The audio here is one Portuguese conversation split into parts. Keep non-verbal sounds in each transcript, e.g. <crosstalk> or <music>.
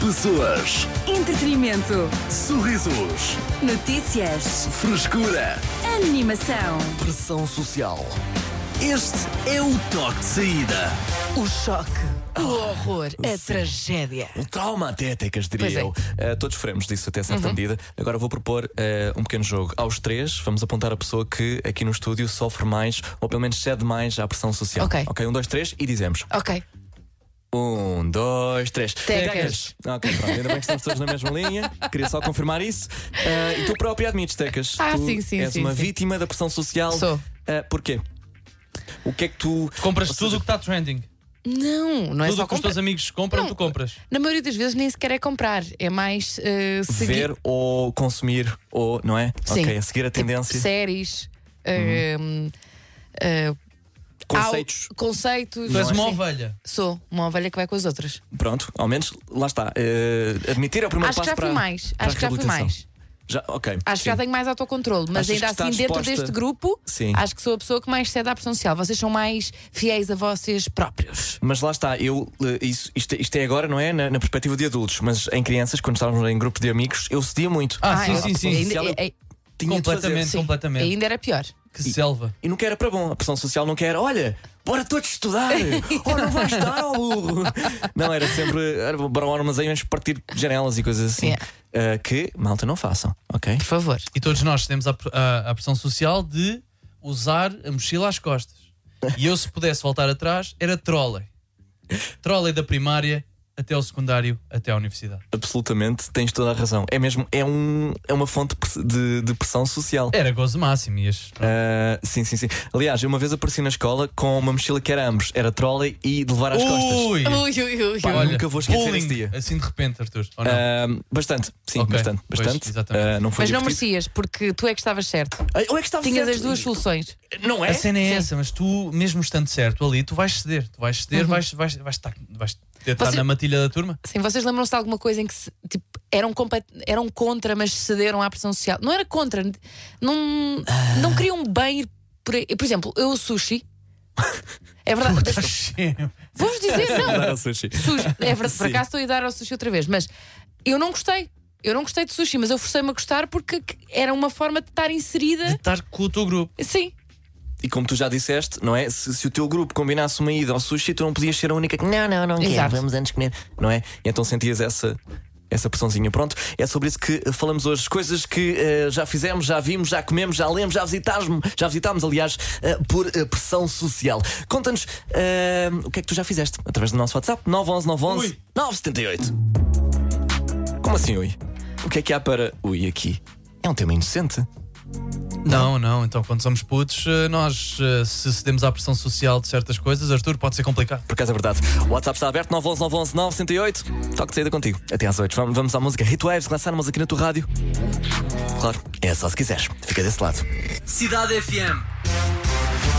Pessoas, Entretenimento. sorrisos, Notícias. frescura, Animação. pressão social. Este é o toque de saída. O choque, o horror, a sim. tragédia. O trauma até, Tecas, diria Pois é. eu. Uh, todos sofremos disso até certa medida. Agora vou propor uh, um pequeno jogo. Aos três, vamos apontar a pessoa que aqui no estúdio sofre mais, ou pelo menos cede mais à pressão social. Ok. Ok, um, dois, três e dizemos. Ok. Um, dois, três. Tecas. Ok, pronto. Ainda bem que estamos todos na mesma linha. Queria só confirmar isso. Uh, e tu próprio admites, Tecas. Ah, tu sim, sim, És sim, uma sim. vítima da pressão social. Sou. Uh, porquê? O que é que tu. Compras Ou tudo seja, o que está trending. Não, não é tudo só o que os teus amigos compram, Não. tu compras. Na maioria das vezes nem sequer é comprar, é mais eh, seguir. Ver ou consumir, ou, não é? Sim. Ok, a seguir a Tipo, tendência. Uhum. séries. eh, conceitos. au- conceitos. Tu és uma Sim. ovelha. Sou uma ovelha que vai com as outras. Pronto, ao menos, lá está. Uh, admitir é o primeiro Acho que passo já para, fui mais. para Acho que já fui reabilitação. mais. Já, ok. Acho que já sim. tenho mais autocontrole, mas Achas ainda que está assim, dentro disposta- deste grupo, Sim. acho que sou a pessoa que mais cede à pressão social. Vocês são mais fiéis a vocês próprios. Mas lá está, eu, eh, isso, isto, isto é agora, não é? Na, na perspectiva de adultos, mas em crianças, quando estávamos em grupo de amigos, eu cedia muito. Ah, sim, é- sim, sim. ainda- social eu é- Tinha de completamente. fazer. sim, completamente. Ainda era pior. Que selva. E nunca era para bom. A pressão social não quer, olha, bora todos estudar. <laughs> oh, não vais estar, ó burro. Não, era sempre, era bora ao armazém, vamos partir janelas e coisas assim. Yeah. Eh, que, malta, não façam, ok? Por favor. E todos nós temos a, a, a pressão social de usar a mochila às costas. E eu, se pudesse voltar atrás, era trolley. Trolley da primária até ao secundário, até à universidade. Absolutamente, tens toda a razão. É mesmo, é, um, é uma fonte de, de pressão social. Era gozo máximo. Ias, Ah, sim, sim, sim. Aliás, eu uma vez apareci na escola com uma mochila que era ambos, era trolley e de levar às costas. Ui! Ui, ui, Pá, ui. nunca vou esquecer bullying, esse dia. Assim de repente, Arthur. Ou não? Ah, bastante, sim, Ok, bastante, pois, bastante. exatamente. Ah, não foi Mas não divertido. merecias, porque tu é que estavas certo. Eu é que estava Tinhas certo. as duas soluções. Não é? A cena é essa, mas tu, mesmo estando certo ali, tu vais ceder. Tu vais ceder, vais, vais, vais, estar, vais ter estar Uhum. Você- na matilha da turma. Sim, vocês lembram-se de alguma coisa em que se- tipo, eram, compa- eram contra, mas cederam à pressão social? Não era contra, não, não queriam bem ir por aí. Por exemplo, eu o sushi. É verdade. <laughs> Vou-vos <laughs> dizer, não. sushi. Sushi, é verdade, por acaso estou a dar ao sushi outra vez, mas eu não gostei. Eu não gostei de sushi, mas eu forcei-me a gostar porque era uma forma de estar De inserida. estar com o teu grupo. Sim, E como tu já disseste, não é? Se, se o teu grupo combinasse uma ida ao sushi, tu não podias ser a única que não, não, não quero, Exato. vamos antes comer, não é? E então sentias essa. Essa pressãozinha, pronto, é sobre isso que eh, falamos hoje. Coisas que eh, já fizemos, já vimos, já comemos, já lemos, já visitámos, já visitámos, aliás, eh, por eh, pressão social. Conta-nos o que é que tu já fizeste através do nosso WhatsApp 911 911 Ui. 978. Como assim, ui? O que é que há para ui aqui? É um tema inocente. Não, não. Então, quando somos putos, eh, nós, eh, se cedemos à pressão social de certas coisas, Arthur, pode ser complicado. Por acaso é verdade. O WhatsApp está aberto 911 911 908. Toque de saída contigo. Até às 8. Vamos, vamos à música Hitwaves, que lançamos aqui na tua rádio. Claro, é só se quiseres. Fica desse lado. Cidade FM.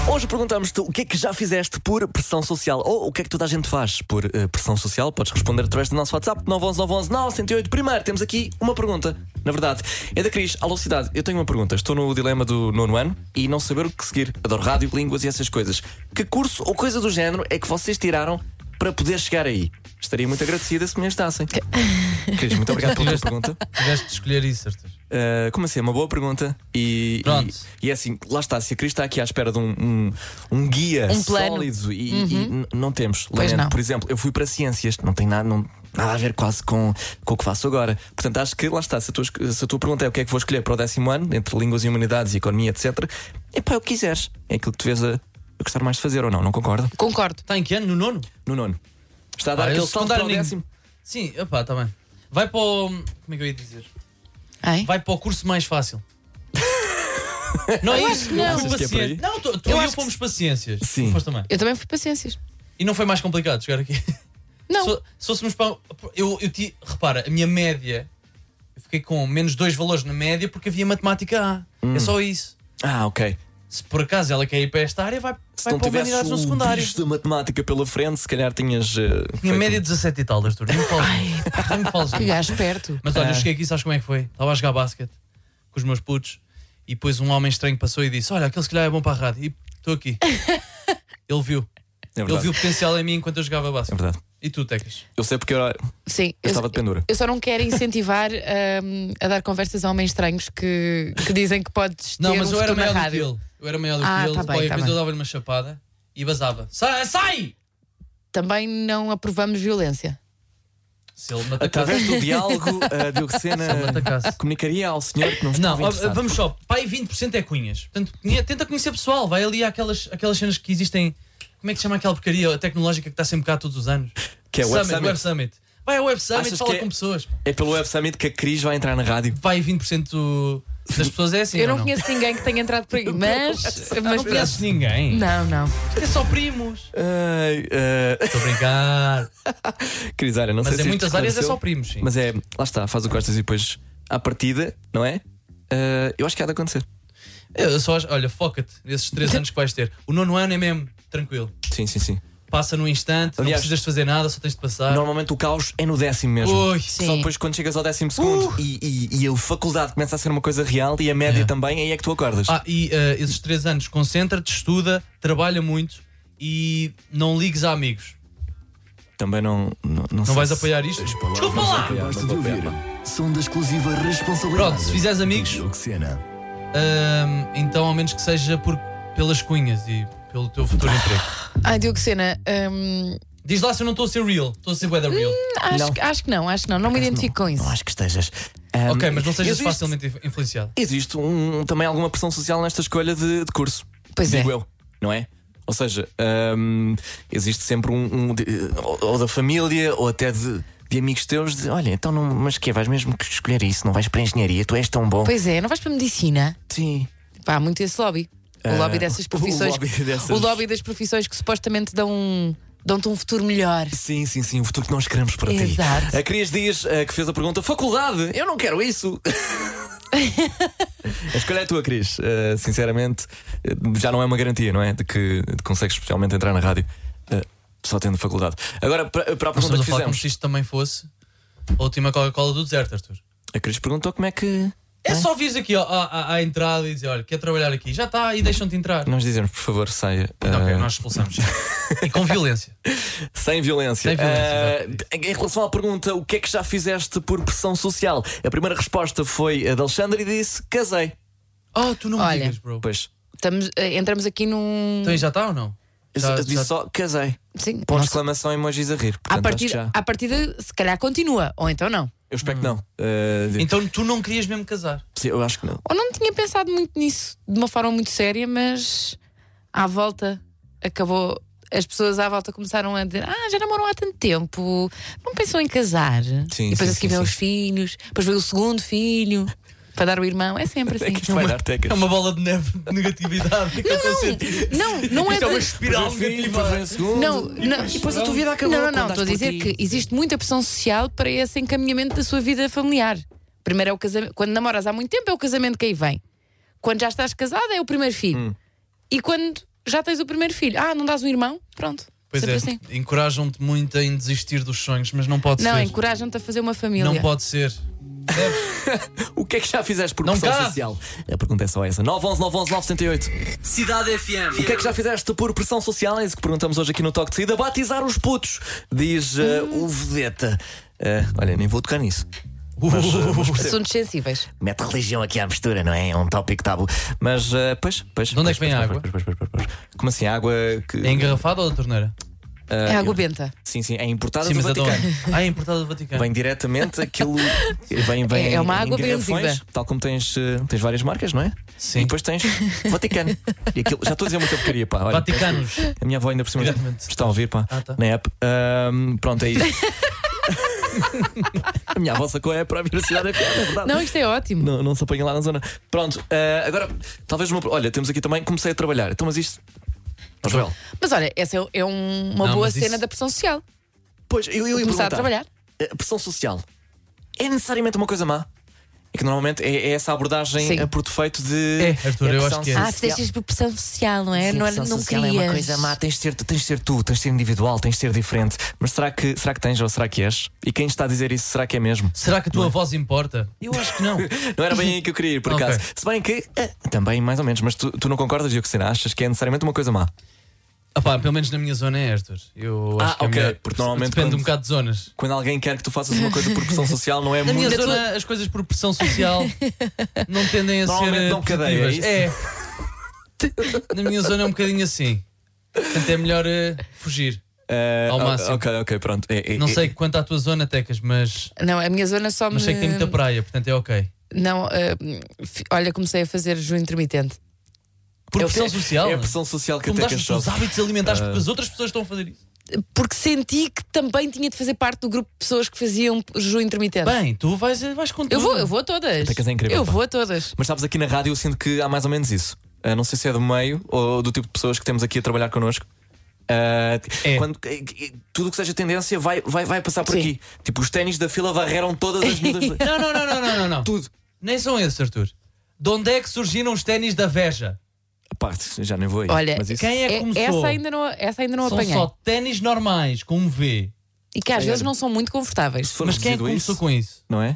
Hoje perguntamos-te o que é que já fizeste por pressão social ou o que é que toda a gente faz por eh, pressão social. Podes responder através do nosso WhatsApp 911 911 908. Primeiro, temos aqui uma pergunta. Na verdade, é da Cris. Alô, cidade, eu tenho uma pergunta. Estou no dilema do nono ano e não saber o que seguir. Adoro rádio, línguas e essas coisas. Que curso ou coisa do género é que vocês tiraram para poder chegar aí? Estaria muito agradecida se me ajudassem. <laughs> Cris, muito obrigado pela tua pergunta. Tiveste de escolher isso, Arthur. Uh, como assim? É uma boa pergunta. E, Pronto. e, e é assim, lá está. Se a Cris está aqui à espera de um, um, um guia Um sólido e, e n- não temos. Lamento. não. Por exemplo, eu fui para ciências, não tem nada, não, nada a ver quase com, com o que faço agora. Portanto, acho que lá está. Se a, tua, se a tua pergunta é o que é que vou escolher para o décimo ano, entre línguas e humanidades e economia, etc., é pá, o que quiseres. É aquilo que tu vês a, a gostar mais de fazer ou não, não concordo? concordo. Está em que ano? No nono? No nono. Está a dar Ah, aquele eu salto para o secundário nem- décimo. Sim, opá, está bem. Vai para o. Como é que eu ia dizer? Ai? Vai para o curso mais fácil. <laughs> Não é isso? acho que não. Eu fui Achas que é por aí? paciente. Não, tu, tu Eu e eu acho que fomos paciências. Sim. Tu foste também. Eu também fui paciências. E não foi mais complicado chegar aqui. Não. Se, se fôssemos para. Eu, eu ti- repara, a minha média. Eu fiquei com menos dois valores na média porque havia matemática A. Hum. É só isso. Ah, ok. Se por acaso ela quer ir para esta área, vai, Se vai não para humanidades no secundário. bicho da matemática pela frente, se calhar tinhas. uh, Tinha média 17 e tal, Arthur. Nem me fales. Nem me fales. Que gajo perto. Mas olha, eu cheguei aqui, sabes como é que foi? Estava a jogar basquete com os meus putos e depois um homem estranho passou e disse: Olha, aquele se calhar é bom para a rádio. E estou aqui. <laughs> Ele viu. É Ele viu potencial em mim enquanto eu jogava É basquete. verdade. E tu, Tecas? Eu sei porque eu, Sim, eu, estava de pendura. eu só não quero incentivar <laughs> hum, a dar conversas a homens estranhos que, que dizem que podes ter Não, mas um eu era maior do que ele. Eu era maior do Ah, que ele. tá bem, Qualquer tá bem. eu dava-lhe uma chapada e basava. Sai! sai! Também não aprovamos violência. Se ele me atacasse. Através do diálogo, a <laughs> Diogo Sena Se ele me atacasse. comunicaria ao senhor que não Não, estava ó, interessado. vamos só. Pai, 20% é cunhas. Portanto, conhe- tenta conhecer pessoal. Vai ali àquelas, aquelas cenas que existem. Como é que se chama aquela porcaria tecnológica que está sempre cá todos os anos? Que é o Web Summit, Summit. Web Summit. Vai ao Web Summit, Achas fala que é- com pessoas. É pelo Web Summit que a Cris vai entrar na rádio. Vai 20% das pessoas é assim. eu ou não, não conheço ninguém que tenha entrado por aí, mas. mas Não conheces ninguém. Não, não. É só primos. Ai, eh, Estou a brincar. <laughs> Cris, olha, não sei Mas se em isto muitas áreas é só primos, sim. Mas é, lá está, faz o que gostas e depois à partida, não é? Eh, eu acho que há de acontecer. Eu só acho, olha, foca-te nesses 3 <laughs> anos que vais ter. O nono ano é mesmo tranquilo. Sim, sim, sim. Passa num instante, não Aliás, precisas de fazer nada, só tens de passar. Normalmente o caos é no décimo mesmo. Ui, Sim. Só depois quando chegas ao décimo segundo e, e, e a faculdade começa a ser uma coisa real e a média É. também, aí é que tu acordas. Ah, e eh, esses 3 anos, concentra-te, estuda, trabalha muito e não ligues a amigos. Também não. Não, não, Não vais se- apoiar isto? Desculpa lá! Gosta de ouvir. São da exclusiva responsabilidade. Pronto, se fizeres amigos. Ahm, então ao menos que seja por, pelas cunhas e pelo teu futuro emprego. Ah, Diogo Sena, hum, Diz lá se eu não estou a ser real, estou a ser weather real. acho, Não. que- acho que não, acho que não. Não me identifico com isso. Não acho que estejas. Ahm, ok, mas não sejas existe- facilmente inf- influenciado. Existe um, também alguma pressão social nesta escolha de, de curso. Pois é. digo eu, não é? Ou seja, ahm, existe sempre um, um de- ou, ou da família ou até de, de amigos teus de olha, então não, mas que vais mesmo que escolher isso, não vais para a engenharia, tu és tão bom. Pois é, não vais para a medicina? Sim. Pá, há muito esse lobby. O Ah, lobby dessas <laughs> o profissões. lobby dessas- o lobby das profissões que supostamente dão, um- dão-te um futuro melhor. Sim, sim, sim, o futuro que nós queremos para ti. Exato. A Cris diz eh, que fez a pergunta: Faculdade, eu não quero isso. <laughs> a escolha é tua, Cris. Eh, sinceramente, eh, já não é uma garantia, não é? De que consegues especialmente entrar na rádio eh, só tendo faculdade. Agora, para, para a pergunta que falar como fizemos, se isto também fosse a última Coca-Cola do deserto, Arthur. a Cris perguntou como é que. É só vires aqui ó, à, à- à entrada e dizer: olha, quer trabalhar aqui? Já está, e deixam-te entrar. Nós dizemos, por favor, saia. Ok, eh, nós expulsamos. <laughs> e com violência. Sem violência. Sem violência, exato. em relação à pergunta, o que é que já fizeste por pressão social? A primeira resposta foi a de Alexandre e disse: casei. Oh, tu não me Olha. digas, bro. Pois, Estamos, eh, entramos aqui num. Então já está ou não? eu Já- disse já- só casei. Sim, Pós não exclamação e emojis a rir. Portanto, à, que partida, já. à partida, se calhar continua, ou então não. Eu espero que não. Eh, de- Então tu não querias mesmo casar. sim, eu acho que não. Ou não tinha pensado muito nisso de uma forma muito séria, mas à volta acabou. As pessoas à volta começaram a dizer: Ah, já namoram há tanto tempo, não pensam em casar. Sim, e depois sim, a seguir sim, vem sim. os filhos, depois veio o segundo filho para dar o irmão. É sempre É assim. que isto vai dar tecas. É uma bola de neve de negatividade. que a sentir. Não, não é. Isto é uma espiral negativa. Não, não, E depois a tua vida acabou. Não, não, não. Estou a dizer que existe muita pressão social para esse encaminhamento da sua vida familiar. Primeiro é o casamento. Quando namoras há muito tempo é o casamento que aí vem. Quando já estás casada é o primeiro filho. Hum. E quando já tens o primeiro filho, ah, não dás um irmão? Pronto. Pois Sempre é, assim. encorajam-te muito em desistir dos sonhos, mas não pode Não, ser. encorajam-te a fazer uma família. Não pode ser. <laughs> O que é que já fizeste por Não pressão cases. social? A pergunta é só essa. 911 911 978. Cidade FM. O que é que já fizeste por pressão social? É isso que perguntamos hoje aqui no Toque de Saída. Batizar os putos, diz eh, o Vedeta. Eh, olha, nem vou tocar nisso. Mas, eh, mas percebo. Assuntos sensíveis. Mete religião aqui à mistura, não é? É um tópico tabu. Mas, eh, pois, pois. De onde é pois, que vem pois, a pois, água? pois, pois, pois, pois, pois. Como assim? A água que. É engarrafada ou da torneira? É água benta. Sim, sim, é importada Sim, do Vaticano. <laughs> Ah, é importada do Vaticano. Vem diretamente aquilo. Vem, vem É- é uma em água benzida. Tal como tens, eh, tens várias marcas, não é? Sim. E depois tens Vaticano. E aquilo, já estou a dizer muita porcaria, pá. Olha, Vaticanos. A minha avó ainda por cima está a ouvir, pá, Ah, tá. na app. Pronto, é isso. <laughs> a minha avó sacou a app para a Universidade é verdade. Não, isto é ótimo. Não, não se apanha lá na zona. Pronto, ah, agora, talvez uma. Olha, temos aqui também, comecei a trabalhar. Então, mas isto. Joel, Mas olha, essa é, é um- uma Não, boa mas cena isso- da pressão social. pois, eu, eu ia Começar a perguntar, trabalhar. A pressão social é necessariamente uma coisa má? É que normalmente é, é essa abordagem Sim. por defeito de. É, Arthur, eu pressão acho que é. Ah, social. fizeste isto por pressão social, não é? Sim, não pressão não social querias. é uma coisa má, tens de, ser, tens de ser tu, tens de ser individual, tens de ser diferente. Mas será que, será que tens ou será que és? E quem está a dizer isso, será que é mesmo? Será que a tua voz importa? Eu acho que não. <laughs> Não era bem aí que eu queria ir, por <laughs> Ok. acaso. Se bem que, eh, também mais ou menos, mas tu, tu não concordas, Diogo Sena? Achas que é necessariamente uma coisa má? Ah pá, pelo menos na minha zona é Arthur. Eu Ah, acho que é ok, melhor. porque normalmente Depende quando- um bocado de zonas. Quando alguém quer que tu faças uma coisa por pressão social, não é <laughs> Na minha muito. zona, as coisas por pressão social não tendem a ser Normalmente eh, dão cadeia, positivas. é É. Na minha zona é um bocadinho assim. Portanto, é melhor eh, fugir. Eh, ao ah, máximo. Ok, ok, pronto. É, é, Não é- sei quanto à tua zona, Tecas, mas, Não, a minha zona só me. mas sei que tem muita praia, portanto é ok. Não, eh, fi- olha, comecei a fazer jejum intermitente. Por é- pressão social. É a pressão social que Tu até que os teus hábitos alimentares porque as outras pessoas estão a fazer isso. Porque senti que também tinha de fazer parte do grupo de pessoas que faziam jejum intermitente. Bem, tu vais, vais com tudo. eu vou, eu vou a todas. Tecas é incrível, eu pá. vou a todas. Mas sabes, aqui na rádio eu sinto que há mais ou menos isso. Ah, não sei se é do meio ou do tipo de pessoas que temos aqui a trabalhar connosco. Ah, É. quando, tudo o que seja tendência vai, vai, vai passar por Sim. aqui. Tipo, os ténis da fila varreram todas as miúdas. de- <laughs> Não, não, não, não, não, não, não. Tudo. Nem são esses, Arthur. De onde é que surgiram os ténis da Veja? Pá, já nem vou aí. Olha, mas isso... Quem é que É- começou? essa, ainda não, essa ainda não São apanhei. só ténis normais, com um V. E que às vezes não são muito confortáveis. Mas quem é que começou isso, com isso? Não é?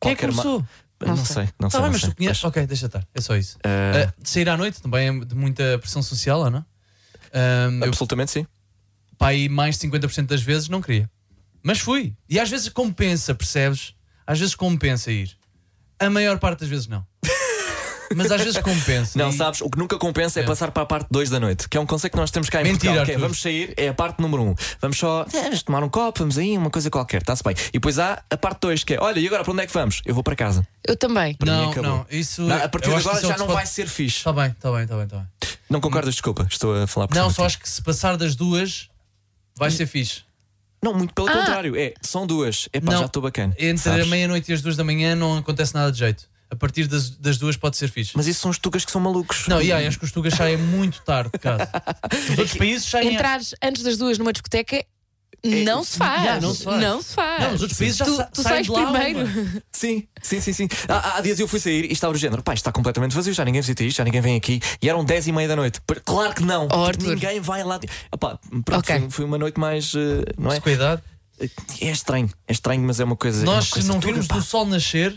Quem é que Qualquer ma- começou? Não, sei, não Tá sei. bem, não mas sei. tu conheces. Ok, deixa estar. É só isso. Ah, Ah, de sair à noite também é de muita pressão social, ou não? Ah, eu, Absolutamente sim. pá, aí mais de 50% das vezes não queria. Mas fui. E às vezes compensa, percebes? Às vezes compensa ir. A maior parte das vezes não. Mas às vezes compensa. Não, E- sabes, o que nunca compensa é, É. passar para a parte 2 da noite, que é um conceito que nós temos cá em Mentira, Portugal. que é, vamos sair, é a parte número 1. Um. Vamos só eh, vamos tomar um copo, vamos aí, uma coisa qualquer, está-se bem. E depois há a parte 2, que é olha, e agora para onde é que vamos? Eu vou para casa. Eu também. Para mim Não, não, isso. Não, a partir de agora é já não se vai pode- ser fixe. Está bem, está bem, está bem, está bem. Não concordas? Desculpa, estou a falar por Não, só acho que se passar das duas vai ser fixe. Não, muito pelo Ah. contrário. É, são duas. É pá, já estou bacana. Entre sabes? a meia-noite e as duas da manhã não acontece nada de jeito. A partir das, das duas pode ser fixe. Mas isso são os tugas que são malucos. Não, e aí, acho que os tugas saem muito tarde de casa. <laughs> Os outros países saem. Entrares antes das duas numa discoteca É, não se faz. já, não se faz. Não se faz. Não, os outros países já tu, sa- tu saem sais de lá primeiro. uma. <laughs> Sim, sim, sim, sim. <laughs> Há, há dias eu fui sair e estava do género, pá, isto está completamente vazio, já ninguém visita isto, já ninguém vem aqui. E eram 10 e meia da noite. Claro que não. Oh, Tipo, ninguém vai lá. Epá, pronto, Ok. foi, foi uma noite mais. eh, não é? A idade. É estranho, é estranho, mas é uma coisa. é Nós, uma se coisa não tuga, virmos do sol nascer,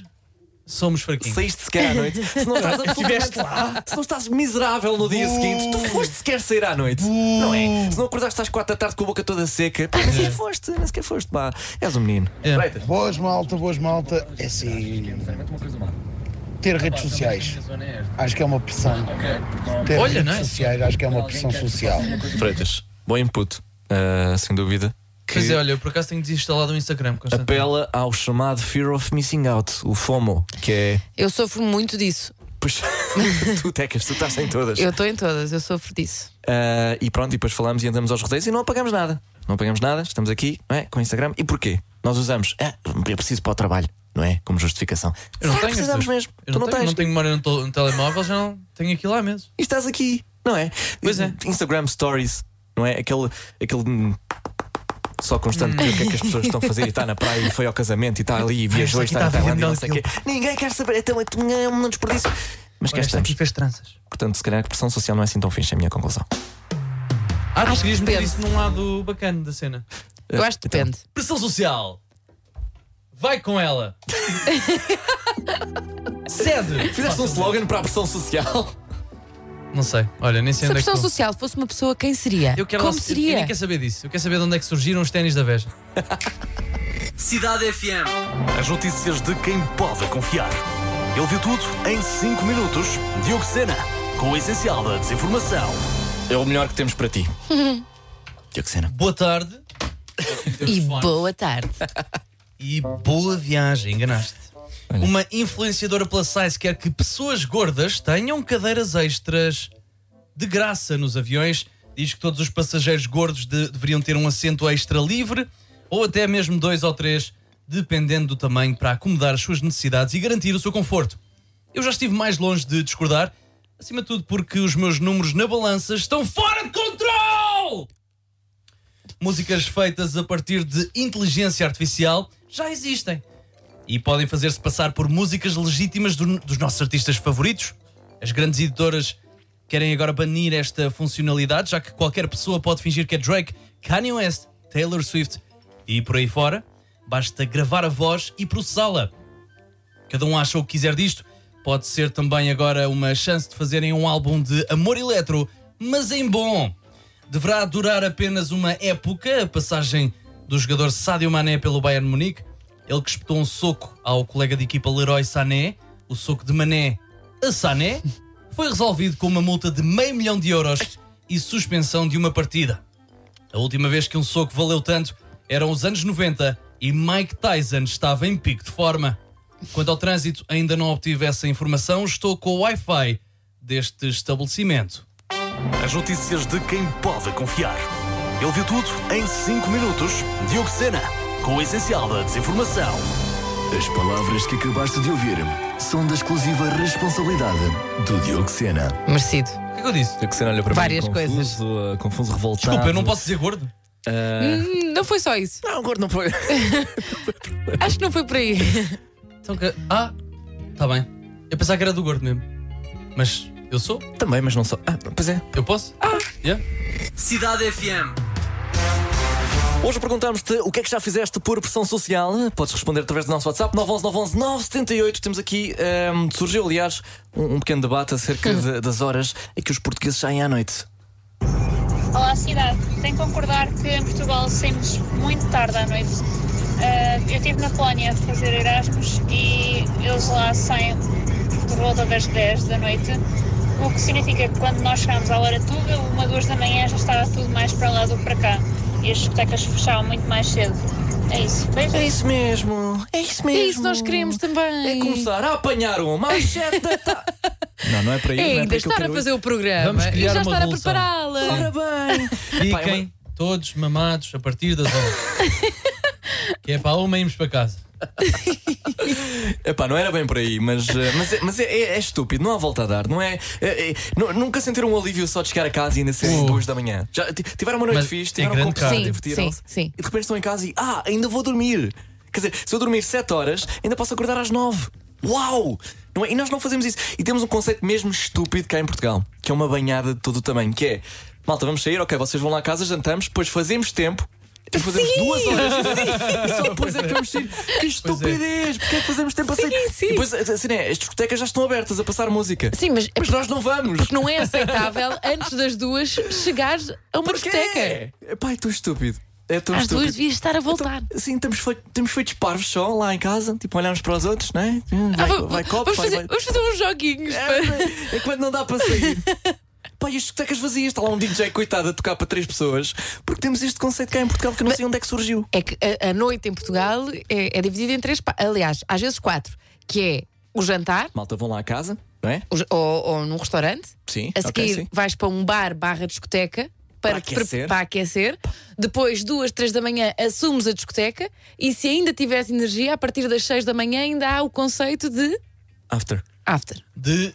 somos fraquinhos. Saíste sequer à noite. Se não estás <laughs> absolutamente lá, se não estás miserável no dia seguinte, tu foste sequer sair à noite. Não é? Se não acordaste às quatro da tarde com a boca toda seca, pá, nem sequer foste, nem sequer foste, pá. És um menino. É. Freitas. Boas malta, boas malta. É assim. Ter redes sociais. Acho que é uma pressão. Ter Olha, redes não é? sociais acho que é uma pressão social. Freitas, bom input, ah, sem dúvida. Que Pois é, olha, eu por acaso tenho desinstalado o Instagram constantemente. apela ao chamado Fear of Missing Out, o FOMO, que é. Eu sofro muito disso. Pois, <laughs> tu tecas, tu estás em todas. Eu estou em todas, eu sofro disso. Ah, e pronto, e depois falamos e andamos aos rodeios e não apagamos nada. Não apagamos nada, estamos aqui, não é? Com o Instagram. E porquê? Nós usamos, ah, eu preciso para o trabalho, não é? Como justificação. Eu não que tenho precisamos mesmo. Eu tu não, não, tenho, tens. não tenho memória no, to- no telemóvel, já não tenho aquilo lá mesmo. E estás aqui, não é? Pois é. Instagram Stories, não é? Aquele. aquele hum, só constante ver o que é que as pessoas estão a fazer e está na praia e foi ao casamento e está ali e viajou e está na está a ver Tailândia e não sei o quê. Ninguém quer saber, é tão- é um desperdício. Mas cá estamos. fez tranças. Portanto, se calhar a pressão social não é assim tão fixe, é a minha conclusão. Ah, tu Acho que querias meter isso num lado bacana da cena. Eu acho que Então, depende. Pressão social. Vai com ela. <laughs> Cede. Fizeste um slogan para a pressão social? Não sei. Olha, nem sei Se a onde é que pressão estou. social fosse uma pessoa, quem seria? Eu quero Como lá- Eu seria? nem quero saber disso. Eu quero saber de onde é que surgiram os ténis da Veja. <laughs> Cidade FM. As notícias de quem pode confiar. Ele viu tudo em 5 minutos. Diogo Sena, com o essencial da desinformação. É o melhor que temos para ti. <laughs> Diogo Sena. Boa tarde. E boa tarde. E boa viagem, enganaste. Olha. Uma influenciadora plus size quer que pessoas gordas tenham cadeiras extras de graça nos aviões. Diz que todos os passageiros gordos de- deveriam ter um assento extra livre ou até mesmo dois ou três, dependendo do tamanho, para acomodar as suas necessidades e garantir o seu conforto. Eu já estive mais longe de discordar, acima de tudo porque os meus números na balança estão fora de controle! Músicas feitas a partir de inteligência artificial já existem e podem fazer-se passar por músicas legítimas do- dos nossos artistas favoritos. As grandes editoras querem agora banir esta funcionalidade, já que qualquer pessoa pode fingir que é Drake, Kanye West, Taylor Swift e por aí fora. Basta gravar a voz e processá-la. Cada um acha o que quiser disto. Pode ser também agora uma chance de fazerem um álbum de amor eletro, mas em bom. deverá durar apenas uma época, a passagem do jogador Sadio Mané pelo Bayern Munique. Ele que espetou um soco ao colega de equipa Leroy Sané, o soco de Mané a Sané, <laughs> foi resolvido com uma multa de meio milhão de euros e suspensão de uma partida. A última vez que um soco valeu tanto eram os anos 90 e Mike Tyson estava em pico de forma. Quanto ao trânsito, ainda não obtive essa informação, estou com o Wi-Fi deste estabelecimento. As notícias de quem pode confiar. Ele viu tudo em 5 minutos. Diogo Sena, com o essencial da desinformação. As palavras que acabaste de ouvir são da exclusiva responsabilidade do Diogo Sena. Merecido. O que é que eu disse? O que você olha para Várias mim coisas. confuso, uh, confuso, revoltado. Desculpa, eu não posso dizer gordo. Hum, Não foi só isso. Não, agora <laughs> não foi. Acho que não foi por aí. Então, que- Ah, tá bem. Eu pensava que era do gordo mesmo. Mas eu sou? Também, mas não sou. Ah, pois é. Eu posso? Ah! Yeah? Cidade FM. Hoje perguntamos-te o que é que já fizeste por pressão social. Podes responder através do nosso WhatsApp 911 911 978. Temos aqui, ehm, surgiu aliás um, um pequeno debate acerca de- das horas em que os portugueses saem à noite. Olá, cidade. Tenho que concordar que em Portugal saímos muito tarde à noite. Ah, eu estive na Polónia a fazer Erasmus e eles lá saem por volta das 10 da noite, o que significa que quando nós chegámos à hora tuga, uma, duas da manhã já estava tudo mais para lá do que para cá. E as discotecas fechavam muito mais cedo. É isso. Beijo. É isso mesmo, é isso É mesmo. isso que nós queremos É também. começar a apanhar uma às sete da tarde. Não, não é para <laughs> aí. É é ainda eu estar a ir. fazer o programa Vamos e criar já uma estar a prepará-la. Ora bem. Pá, é Fiquem todos mamados a partir das 11. <laughs> que é para uma irmos para casa. <laughs> Epá, não era bem por aí, mas, eh, mas, é, mas é, é- é estúpido, não há volta a dar, não é? é- é- nu- nunca sentiram um alívio só de chegar a casa e ainda serem Uh. duas da manhã. Já ti- tiveram uma noite Mas fixe, tiveram conversar, Sim, divertiram-se. sim, sim. E de repente estão em casa e, ah, ainda vou dormir. Quer dizer, se eu dormir 7 horas, ainda posso acordar às 9. Uau! Não é? E nós não fazemos isso. E temos um conceito mesmo estúpido cá em Portugal, que é uma banhada de todo o tamanho, que é malta, vamos sair, ok, vocês vão lá a casa, jantamos, depois fazemos tempo. Depois fazemos duas horas e só depois é que vamos sair. Que estupidez! Porque é que fazemos tempo a sair? sim. E depois, assim, é, as discotecas já estão abertas a passar música. Sim, mas é Mas nós não vamos. porque não é aceitável antes das duas chegares a uma Porquê? discoteca. É tão estúpido. É tão Às estúpido. duas devias estar a voltar. Sim, temos feito, temos feito parvos só lá em casa, tipo, olhamos para os outros, não é? Ah, Vai, va- vai copo, vamos, vai, fazer, vai. vamos fazer uns joguinhos. para- É, é quando não dá para sair. <laughs> Pá, e as discotecas vazias, está lá um DJ coitado a tocar para três pessoas, porque temos este conceito cá em Portugal que eu não sei onde é que surgiu. É que a, a noite em Portugal é, é dividida em três partes. Aliás, às vezes quatro. Que é o jantar, Malta, vão lá a casa, não é? ou, ou num restaurante. Sim, A seguir sim. vais para um bar barra discoteca. Para, Para aquecer. para aquecer. Depois, duas, três da manhã, assumes a discoteca. E se ainda tiveres energia, a partir das seis da manhã ainda há o conceito de After. after. De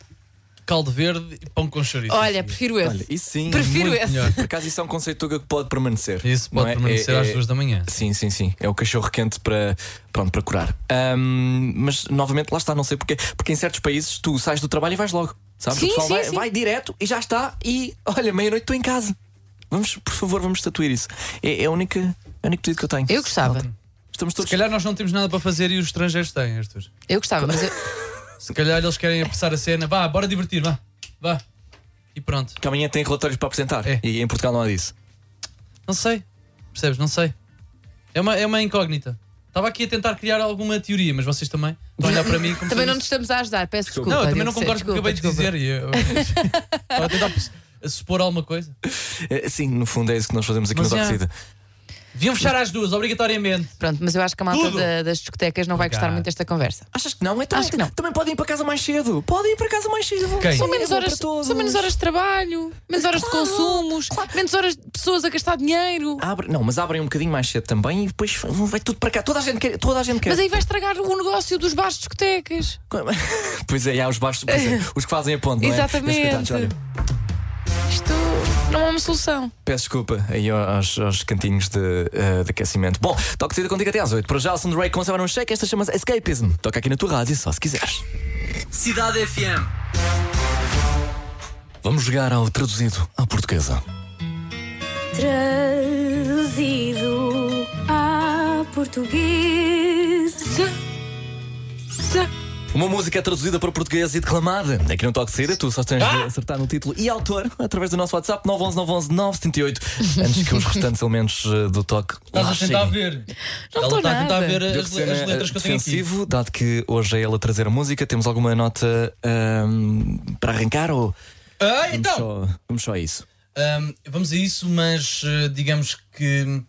caldo verde e pão com chouriço. Olha, prefiro esse. Olha, isso sim. Prefiro muito esse. melhor. <laughs> Por acaso isso é um conceito que pode permanecer. Isso não pode é? permanecer É- às é- duas da manhã. Sim, sim, sim. É o cachorro quente para, pronto, para curar. Ahm, mas novamente, lá está, não sei porquê. Porque em certos países tu sais do trabalho e vais logo. Sabes? Sim, o pessoal sim, vai, sim. vai direto e já está. E olha, meia-noite estou em casa. Vamos, por favor, vamos estatuir isso. É, é a única, é o único pedido que eu tenho. Eu gostava. Estamos todos. Se calhar nós não temos nada para fazer e os estrangeiros têm, Arthur. Eu gostava, mas eu, <laughs> Se calhar eles querem apressar a cena. Vá, bora divertir, vá. Vá. E pronto. Que amanhã tem relatórios para apresentar. É. E em Portugal não há disso. Não sei. Percebes? Não sei. É uma, é uma incógnita. Estava aqui a tentar criar alguma teoria, mas vocês também estão a olhar para mim como se <laughs> também não nos estamos a ajudar. Peço desculpa. Não, eu também não concordo com o que acabei de dizer. E eu- <laughs> Estava a tentar a supor alguma coisa. <laughs> É, sim, no fundo é isso que nós fazemos aqui Mas no já. Torcida. Deviam fechar às duas, obrigatoriamente. Pronto, mas eu acho que a malta Tudo. da- das discotecas não vai gostar muito desta conversa. Achas que não? Então, Acho que não. Também podem ir para casa mais cedo. Podem ir para casa mais cedo. Quem? São É menos, bom horas, para todos. são menos horas de trabalho, menos horas de Claro, consumos, menos horas de pessoas a gastar dinheiro. Abre, não, mas abrem um bocadinho mais cedo também e depois vai tudo para cá. Toda a gente quer. Toda a gente quer. Mas aí vai estragar o negócio dos bares de discotecas. <laughs> Pois é, há os baixos, pois é, os que fazem a ponte, não é? Exatamente. Olha, Isto não é uma solução. peço desculpa aí aos, aos cantinhos de, eh, de aquecimento. Bom, toque de saída contigo até às 8. Para já, Alson Ray com Seven Shake. Esta chama-se Escapism. Toca aqui na tua rádio, só se quiseres. Cidade FM. Vamos jogar ao traduzido à portuguesa. Traduzido a português. Uma música é traduzida para português e declamada. Aqui no Toque de Saída, tu só tens de acertar no título e autor através do nosso WhatsApp 911 911 978 antes que os restantes elementos eh, do toque. Estás a tentar cheguem. ver. Não Ela estou está a tentar nada. ver as, as letras que eu tenho aqui. dado que hoje é ele a trazer a música, temos alguma nota ahm, para arrancar ou Ah, vamos, então! só, vamos só a isso? Ahm, vamos a isso, mas eh, digamos que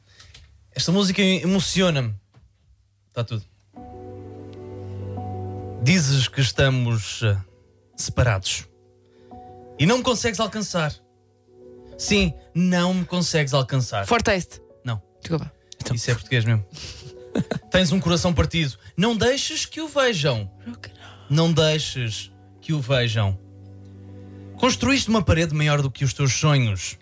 esta música emociona-me. Está tudo. Dizes que estamos eh, separados e não me consegues alcançar. Sim, não me consegues alcançar. Fortaste. Não, Desculpa. isso é português mesmo. <laughs> Tens um coração partido. Não deixes que o vejam. Não deixes que o vejam. Construíste uma parede maior do que os teus sonhos.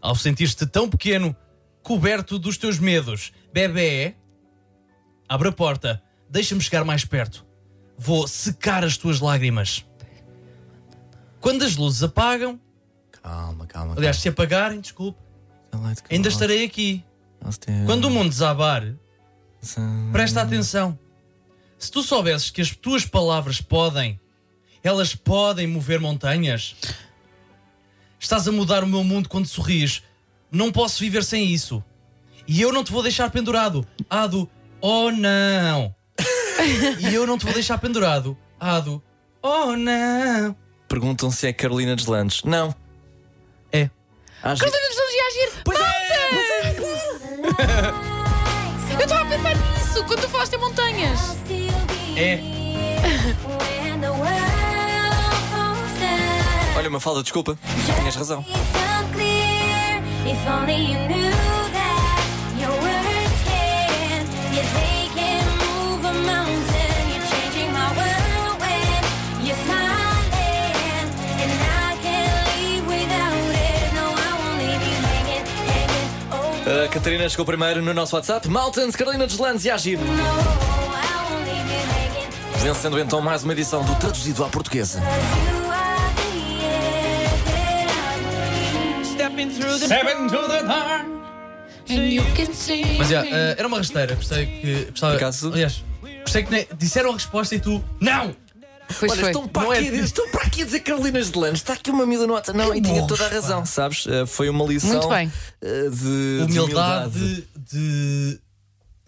Ao sentir-te tão pequeno, coberto dos teus medos. Bebê, abre a porta. Deixa-me chegar mais perto. Vou secar as tuas lágrimas. Quando as luzes apagam, Calma, calma. aliás, se apagarem, desculpe, calma. ainda estarei aqui. Quando o mundo desabar, Presta atenção. Se tu soubesses que as tuas palavras podem, elas podem mover montanhas, estás a mudar o meu mundo quando sorris. Não posso viver sem isso. E eu não te vou deixar pendurado. Ado, oh não. <laughs> e eu não te vou deixar pendurado. Ado, oh não. Perguntam se é Carolina Deslandes. Não. É. Às Carolina dos Anjos ia agir. Pois <laughs> Eu estava a pensar nisso quando tu falaste em montanhas. É. Olha, uma falda, desculpa. Tinhas razão. A Catarina chegou primeiro no nosso WhatsApp. Mountains, Carolina Deslandes e Agir. Vencendo então mais uma edição do Traduzido à Portuguesa. Seven to the dark. Mas já, eh, era uma rasteira. Gostei que. Gostava, Por acaso? Aliás, gostei que ne- disseram a resposta e tu. Não! Pois Olha, foi. estão para, é aqui, a dizer- estão para aqui a dizer Carolinas de Landes. Está aqui uma miúda nota. Não, e tinha toda a razão, sabes? Eh, Foi uma lição Muito bem. eh, de, de Humildade de,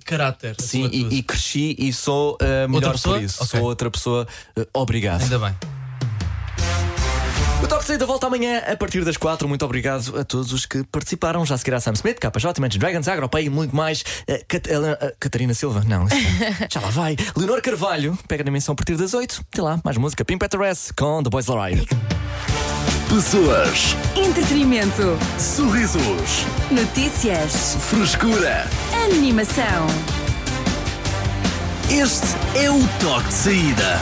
caráter. Sim, e, e cresci e sou eh, melhor por isso. Ok. Sou outra pessoa. Eh, obrigado. Ainda bem. O Toque de Saída volta amanhã a partir das 4. Muito obrigado a todos os que participaram. Já seguirá Sam Smith, KJ, Imagine Dragons, Agropay e muito mais. Eh, Cat- eh, Catarina Silva, não, isso- <laughs> já lá vai. Leonor Carvalho, pega na menção a partir das 8. Até lá, mais música. Pim S com The Boys Lorraine. Pessoas, Entretenimento. sorrisos, Notícias. frescura. Animação. Este é o toque de saída.